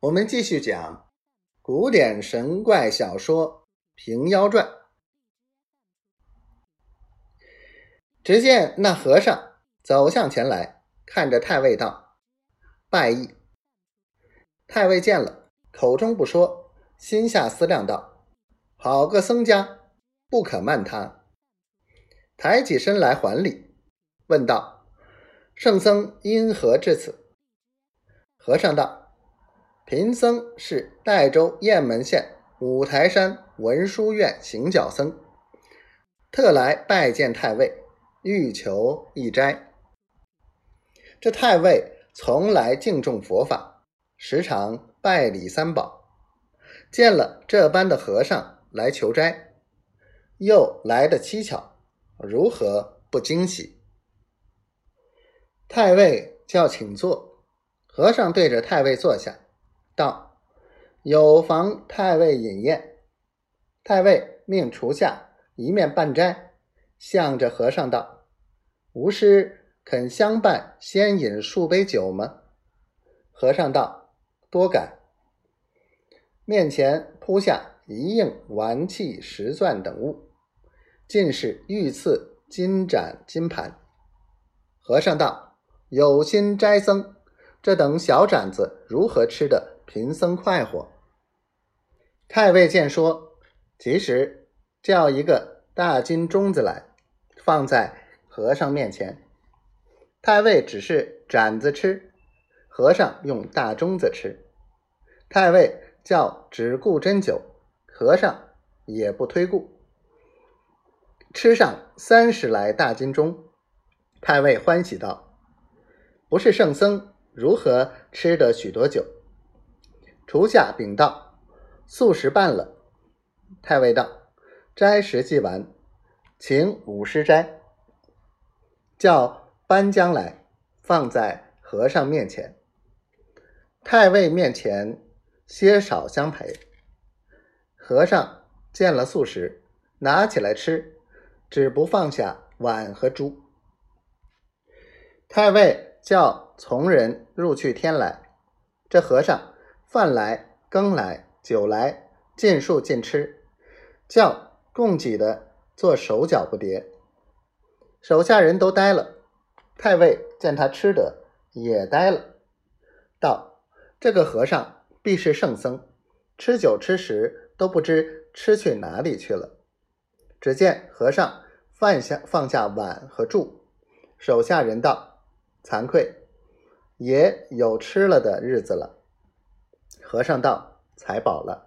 我们继续讲古典神怪小说《平妖传》。只见那和尚走向前来，看着太尉道：“拜义。”太尉见了，口中不说，心下思量道：“好个僧家，不可慢他。”抬起身来还礼，问道：“圣僧因何至此？”和尚道。贫僧是代州雁门县五台山文殊院行脚僧，特来拜见太尉，欲求一斋。这太尉从来敬重佛法，时常拜礼三宝，见了这般的和尚来求斋，又来的蹊跷，如何不惊喜？太尉叫请坐，和尚对着太尉坐下。道：“有妨太尉饮宴。”太尉命厨下一面半斋，向着和尚道：“吾师肯相伴，先饮数杯酒吗？”和尚道：“多感。”面前铺下一应玩器、石钻等物，尽是御赐金盏、金盘。和尚道：“有心斋僧，这等小盏子如何吃的？”贫僧快活。太尉见说，即时叫一个大金钟子来，放在和尚面前。太尉只是盏子吃，和尚用大钟子吃。太尉叫只顾斟酒，和尚也不推顾。吃上三十来大金钟，太尉欢喜道：“不是圣僧，如何吃得许多酒？”厨下禀道：“素食办了。”太尉道：“斋食既完，请五师斋。”叫班将来，放在和尚面前。太尉面前些少相陪。和尚见了素食，拿起来吃，只不放下碗和珠。太尉叫从人入去添来，这和尚。饭来羹来酒来，尽数尽吃，叫供给的做手脚不迭。手下人都呆了。太尉见他吃的也呆了，道：“这个和尚必是圣僧，吃酒吃食都不知吃去哪里去了。”只见和尚放下放下碗和箸，手下人道：“惭愧，也有吃了的日子了。”和尚道：“财宝了。”